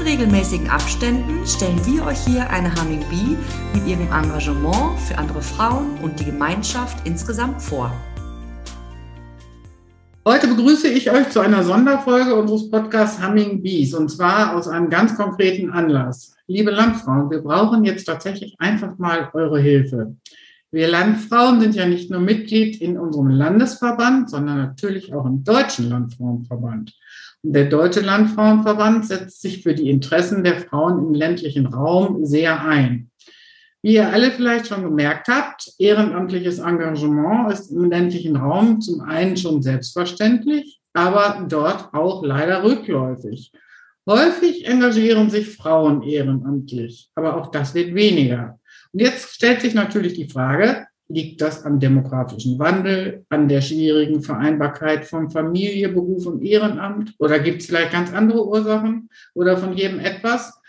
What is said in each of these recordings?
In regelmäßigen Abständen stellen wir euch hier eine Humming Bee mit ihrem Engagement für andere Frauen und die Gemeinschaft insgesamt vor. Heute begrüße ich euch zu einer Sonderfolge unseres Podcasts Humming Bees und zwar aus einem ganz konkreten Anlass. Liebe Landfrauen, wir brauchen jetzt tatsächlich einfach mal eure Hilfe. Wir Landfrauen sind ja nicht nur Mitglied in unserem Landesverband, sondern natürlich auch im Deutschen Landfrauenverband. Der Deutsche Landfrauenverband setzt sich für die Interessen der Frauen im ländlichen Raum sehr ein. Wie ihr alle vielleicht schon gemerkt habt, ehrenamtliches Engagement ist im ländlichen Raum zum einen schon selbstverständlich, aber dort auch leider rückläufig. Häufig engagieren sich Frauen ehrenamtlich, aber auch das wird weniger. Und jetzt stellt sich natürlich die Frage, liegt das am demografischen Wandel, an der schwierigen Vereinbarkeit von Familie, Beruf und Ehrenamt? Oder gibt es vielleicht ganz andere Ursachen oder von jedem etwas?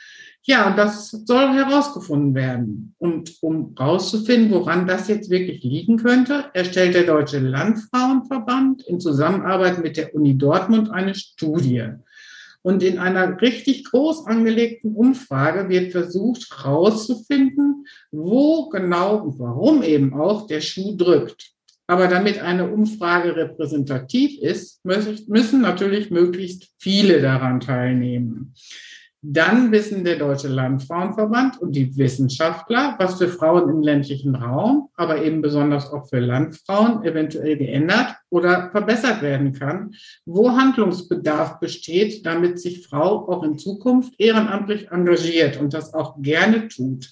Ja, das soll herausgefunden werden. Und um herauszufinden, woran das jetzt wirklich liegen könnte, erstellt der Deutsche Landfrauenverband in Zusammenarbeit mit der Uni Dortmund eine Studie. Und in einer richtig groß angelegten Umfrage wird versucht herauszufinden, wo genau und warum eben auch der Schuh drückt. Aber damit eine Umfrage repräsentativ ist, müssen natürlich möglichst viele daran teilnehmen. Dann wissen der Deutsche Landfrauenverband und die Wissenschaftler, was für Frauen im ländlichen Raum, aber eben besonders auch für Landfrauen eventuell geändert oder verbessert werden kann, wo Handlungsbedarf besteht, damit sich Frau auch in Zukunft ehrenamtlich engagiert und das auch gerne tut.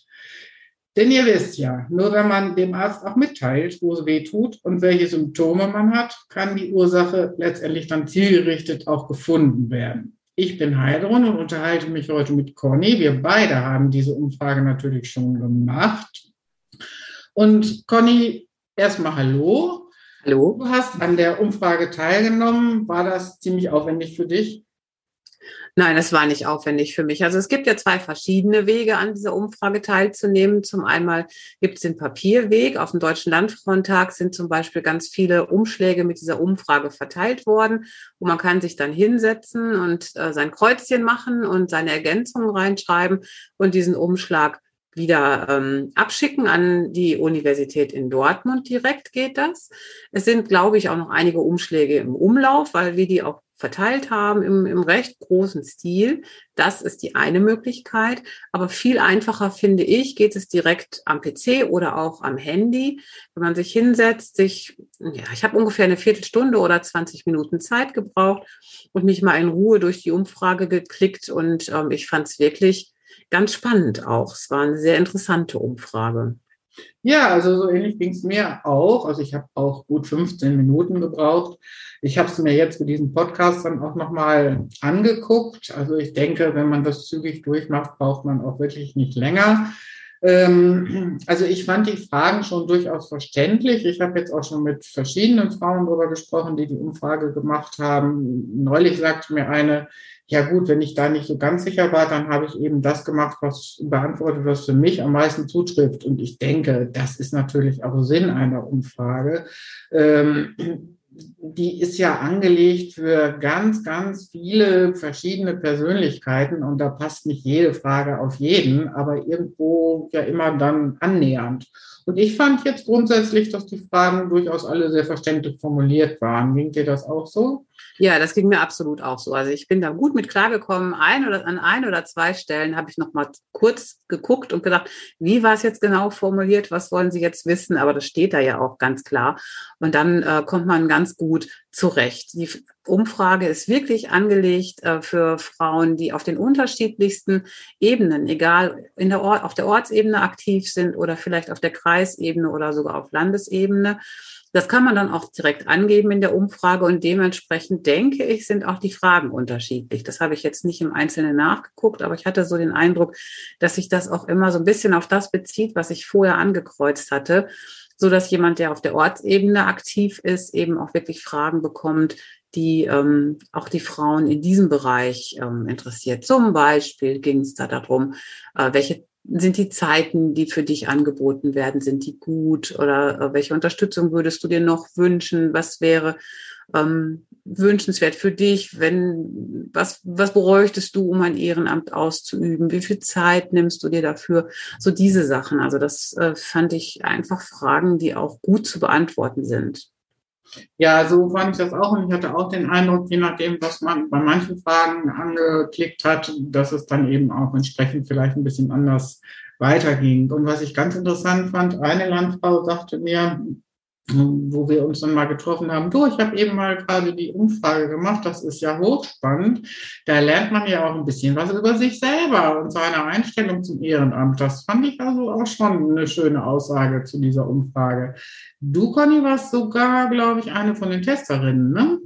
Denn ihr wisst ja, nur wenn man dem Arzt auch mitteilt, wo es weh tut und welche Symptome man hat, kann die Ursache letztendlich dann zielgerichtet auch gefunden werden. Ich bin Heidrun und unterhalte mich heute mit Conny. Wir beide haben diese Umfrage natürlich schon gemacht. Und Conny, erstmal Hallo. Hallo. Du hast an der Umfrage teilgenommen. War das ziemlich aufwendig für dich? Nein, das war nicht aufwendig für mich. Also es gibt ja zwei verschiedene Wege, an dieser Umfrage teilzunehmen. Zum einen gibt es den Papierweg. Auf dem Deutschen Landfrauentag sind zum Beispiel ganz viele Umschläge mit dieser Umfrage verteilt worden. Und man kann sich dann hinsetzen und äh, sein Kreuzchen machen und seine Ergänzungen reinschreiben und diesen Umschlag wieder ähm, abschicken an die Universität in Dortmund. Direkt geht das. Es sind, glaube ich, auch noch einige Umschläge im Umlauf, weil wir die auch verteilt haben im, im recht großen Stil. Das ist die eine Möglichkeit. Aber viel einfacher finde ich, geht es direkt am PC oder auch am Handy. Wenn man sich hinsetzt, sich, ja, ich habe ungefähr eine Viertelstunde oder 20 Minuten Zeit gebraucht und mich mal in Ruhe durch die Umfrage geklickt und ähm, ich fand es wirklich ganz spannend auch. Es war eine sehr interessante Umfrage. Ja, also so ähnlich ging es mir auch. Also ich habe auch gut 15 Minuten gebraucht. Ich habe es mir jetzt für diesen Podcast dann auch nochmal angeguckt. Also ich denke, wenn man das zügig durchmacht, braucht man auch wirklich nicht länger. Ähm, also ich fand die Fragen schon durchaus verständlich. Ich habe jetzt auch schon mit verschiedenen Frauen darüber gesprochen, die die Umfrage gemacht haben. Neulich sagte mir eine, ja gut, wenn ich da nicht so ganz sicher war, dann habe ich eben das gemacht, was beantwortet, was für mich am meisten zutrifft. Und ich denke, das ist natürlich auch Sinn einer Umfrage. Ähm, die ist ja angelegt für ganz, ganz viele verschiedene Persönlichkeiten und da passt nicht jede Frage auf jeden, aber irgendwo ja immer dann annähernd. Und ich fand jetzt grundsätzlich, dass die Fragen durchaus alle sehr verständlich formuliert waren. Ging dir das auch so? Ja, das ging mir absolut auch so. Also ich bin da gut mit klargekommen. Ein oder an ein oder zwei Stellen habe ich noch mal kurz geguckt und gedacht, wie war es jetzt genau formuliert? Was wollen Sie jetzt wissen? Aber das steht da ja auch ganz klar. Und dann äh, kommt man ganz ganz gut zurecht. Die Umfrage ist wirklich angelegt äh, für Frauen, die auf den unterschiedlichsten Ebenen, egal in der auf der Ortsebene aktiv sind oder vielleicht auf der Kreisebene oder sogar auf Landesebene. Das kann man dann auch direkt angeben in der Umfrage und dementsprechend denke ich, sind auch die Fragen unterschiedlich. Das habe ich jetzt nicht im Einzelnen nachgeguckt, aber ich hatte so den Eindruck, dass sich das auch immer so ein bisschen auf das bezieht, was ich vorher angekreuzt hatte, so dass jemand, der auf der Ortsebene aktiv ist, eben auch wirklich Fragen bekommt, die ähm, auch die Frauen in diesem Bereich ähm, interessiert. Zum Beispiel ging es da darum, äh, welche sind die Zeiten, die für dich angeboten werden, sind die gut oder äh, welche Unterstützung würdest du dir noch wünschen? Was wäre ähm, wünschenswert für dich? Wenn was was bräuchtest du, um ein Ehrenamt auszuüben? Wie viel Zeit nimmst du dir dafür? So diese Sachen. Also das äh, fand ich einfach Fragen, die auch gut zu beantworten sind. Ja, so fand ich das auch und ich hatte auch den Eindruck, je nachdem, was man bei manchen Fragen angeklickt hat, dass es dann eben auch entsprechend vielleicht ein bisschen anders weiterging. Und was ich ganz interessant fand, eine Landfrau sagte mir, wo wir uns dann mal getroffen haben. Du, ich habe eben mal gerade die Umfrage gemacht, das ist ja hochspannend. Da lernt man ja auch ein bisschen was über sich selber und seine Einstellung zum Ehrenamt. Das fand ich also auch schon eine schöne Aussage zu dieser Umfrage. Du, Conny, warst sogar, glaube ich, eine von den Testerinnen, ne?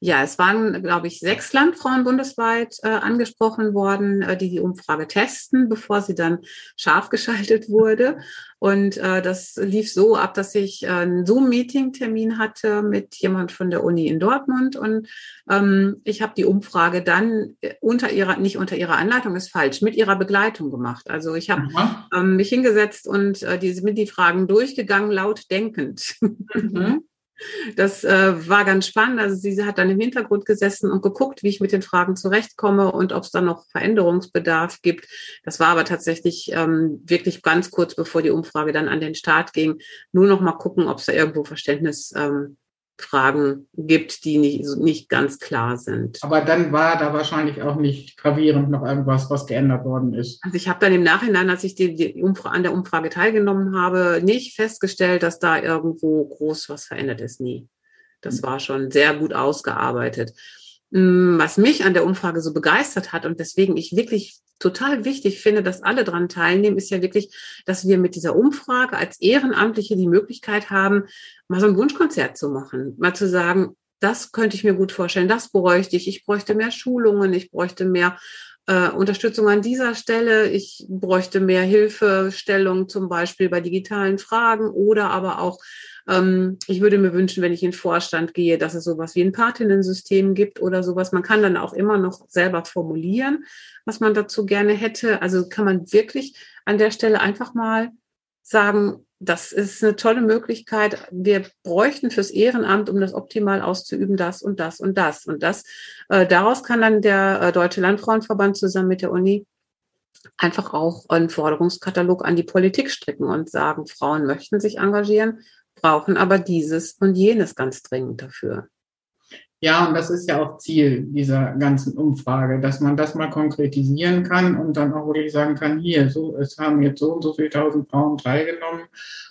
Ja, es waren, glaube ich, sechs Landfrauen bundesweit äh, angesprochen worden, äh, die die Umfrage testen, bevor sie dann scharf geschaltet wurde. Und äh, das lief so ab, dass ich äh, einen Zoom-Meeting-Termin hatte mit jemand von der Uni in Dortmund. Und ähm, ich habe die Umfrage dann äh, unter ihrer, nicht unter ihrer Anleitung, ist falsch, mit ihrer Begleitung gemacht. Also ich habe ähm, mich hingesetzt und äh, die, mit die Fragen durchgegangen, laut denkend. Mhm. Das äh, war ganz spannend. Also sie hat dann im Hintergrund gesessen und geguckt, wie ich mit den Fragen zurechtkomme und ob es dann noch Veränderungsbedarf gibt. Das war aber tatsächlich ähm, wirklich ganz kurz, bevor die Umfrage dann an den Start ging. Nur noch mal gucken, ob es da irgendwo Verständnis ähm, Fragen gibt, die nicht, nicht ganz klar sind. Aber dann war da wahrscheinlich auch nicht gravierend noch irgendwas, was geändert worden ist. Also ich habe dann im Nachhinein, als ich die, die an der Umfrage teilgenommen habe, nicht festgestellt, dass da irgendwo groß was verändert ist. Nie. Das war schon sehr gut ausgearbeitet. Mm, was mich an der Umfrage so begeistert hat und deswegen ich wirklich total wichtig finde, dass alle dran teilnehmen, ist ja wirklich, dass wir mit dieser Umfrage als Ehrenamtliche die Möglichkeit haben, mal so ein Wunschkonzert zu machen, mal zu sagen, das könnte ich mir gut vorstellen, das bräuchte ich, ich bräuchte mehr Schulungen, ich bräuchte mehr äh, Unterstützung an dieser Stelle. Ich bräuchte mehr Hilfestellung, zum Beispiel bei digitalen Fragen oder aber auch, ähm, ich würde mir wünschen, wenn ich in den Vorstand gehe, dass es sowas wie ein Patinnensystem gibt oder sowas. Man kann dann auch immer noch selber formulieren, was man dazu gerne hätte. Also kann man wirklich an der Stelle einfach mal sagen, das ist eine tolle Möglichkeit. Wir bräuchten fürs Ehrenamt, um das optimal auszuüben, das und das und das. Und das, äh, daraus kann dann der äh, Deutsche Landfrauenverband zusammen mit der Uni einfach auch einen Forderungskatalog an die Politik stricken und sagen, Frauen möchten sich engagieren, brauchen aber dieses und jenes ganz dringend dafür. Ja, und das ist ja auch Ziel dieser ganzen Umfrage, dass man das mal konkretisieren kann und dann auch wirklich sagen kann, hier, so, es haben jetzt so und so viele tausend Frauen teilgenommen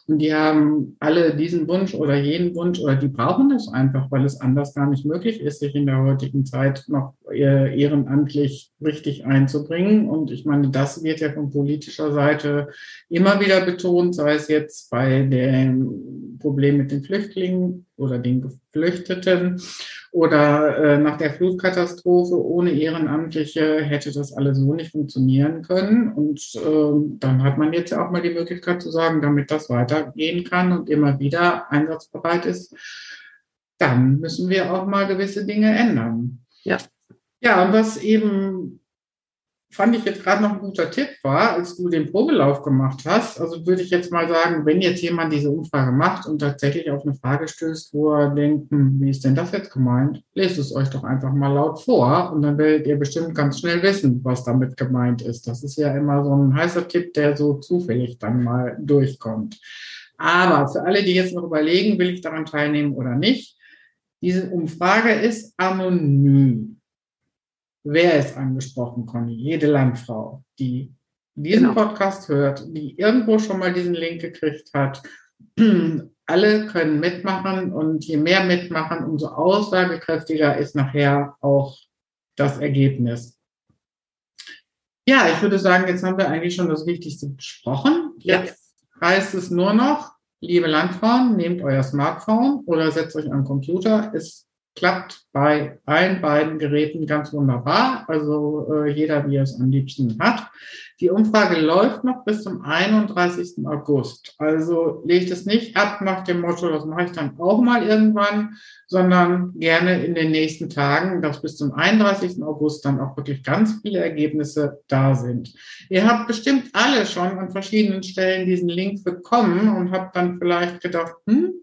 und die haben alle diesen Wunsch oder jeden Wunsch oder die brauchen das einfach, weil es anders gar nicht möglich ist, sich in der heutigen Zeit noch ehrenamtlich richtig einzubringen. Und ich meine, das wird ja von politischer Seite immer wieder betont, sei es jetzt bei dem Problem mit den Flüchtlingen oder den Geflüchteten oder äh, nach der Flutkatastrophe ohne Ehrenamtliche hätte das alles so nicht funktionieren können. Und äh, dann hat man jetzt ja auch mal die Möglichkeit zu sagen, damit das weitergehen kann und immer wieder einsatzbereit ist, dann müssen wir auch mal gewisse Dinge ändern. Ja. Ja, und was eben fand ich jetzt gerade noch ein guter Tipp war, als du den Probelauf gemacht hast. Also würde ich jetzt mal sagen, wenn jetzt jemand diese Umfrage macht und tatsächlich auf eine Frage stößt, wo er denkt, hm, wie ist denn das jetzt gemeint? Lest es euch doch einfach mal laut vor und dann werdet ihr bestimmt ganz schnell wissen, was damit gemeint ist. Das ist ja immer so ein heißer Tipp, der so zufällig dann mal durchkommt. Aber für alle, die jetzt noch überlegen, will ich daran teilnehmen oder nicht, diese Umfrage ist anonym. Wer ist angesprochen, Conny? Jede Landfrau, die diesen genau. Podcast hört, die irgendwo schon mal diesen Link gekriegt hat alle können mitmachen und je mehr mitmachen, umso aussagekräftiger ist nachher auch das Ergebnis. Ja, ich würde sagen, jetzt haben wir eigentlich schon das Wichtigste besprochen. Jetzt ja. heißt es nur noch, liebe Landfrauen, nehmt euer Smartphone oder setzt euch am Computer. Es klappt bei allen beiden Geräten ganz wunderbar. Also äh, jeder, wie er es am liebsten hat. Die Umfrage läuft noch bis zum 31. August. Also legt es nicht ab nach dem Motto, das mache ich dann auch mal irgendwann, sondern gerne in den nächsten Tagen, dass bis zum 31. August dann auch wirklich ganz viele Ergebnisse da sind. Ihr habt bestimmt alle schon an verschiedenen Stellen diesen Link bekommen und habt dann vielleicht gedacht, hm,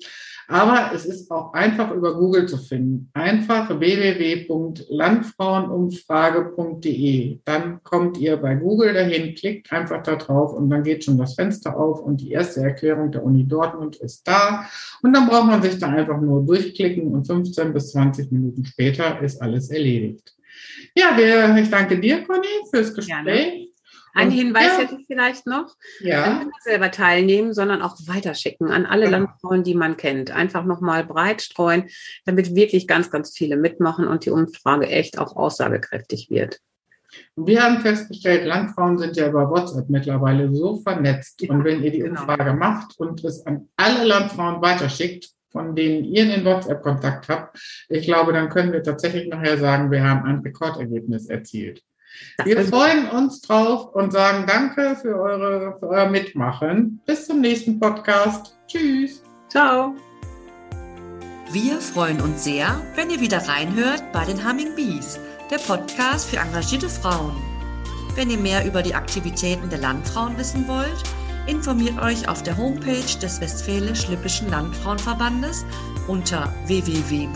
aber es ist auch einfach über Google zu finden. Einfach www.landfrauenumfrage.de. Dann kommt ihr bei Google dahin, klickt einfach da drauf und dann geht schon das Fenster auf und die erste Erklärung der Uni Dortmund ist da. Und dann braucht man sich da einfach nur durchklicken und 15 bis 20 Minuten später ist alles erledigt. Ja, wir, ich danke dir, Conny, fürs Gespräch. Gerne. Ein Hinweis ja. hätte ich vielleicht noch. Ja. Nicht nur selber teilnehmen, sondern auch weiterschicken an alle ja. Genau. Landfrauen, die man kennt. Einfach nochmal breit streuen, damit wirklich ganz, ganz viele mitmachen und die Umfrage echt auch aussagekräftig wird. Wir haben festgestellt, Landfrauen sind ja über WhatsApp mittlerweile so vernetzt. Ja, und wenn ihr die genau. Umfrage macht und es an alle Landfrauen weiterschickt, von denen ihr den WhatsApp-Kontakt habt, ich glaube, dann können wir tatsächlich nachher sagen, wir haben ein Rekordergebnis erzielt. Wir freuen uns drauf und sagen Danke für, eure, für euer Mitmachen. Bis zum nächsten Podcast. Tschüss. Ciao. Wir freuen uns sehr, wenn ihr wieder reinhört bei den Humming Bees, der Podcast für engagierte Frauen. Wenn ihr mehr über die Aktivitäten der Landfrauen wissen wollt, informiert euch auf der Homepage des Westfälisch-Lippischen Landfrauenverbandes unter www.wllv.de.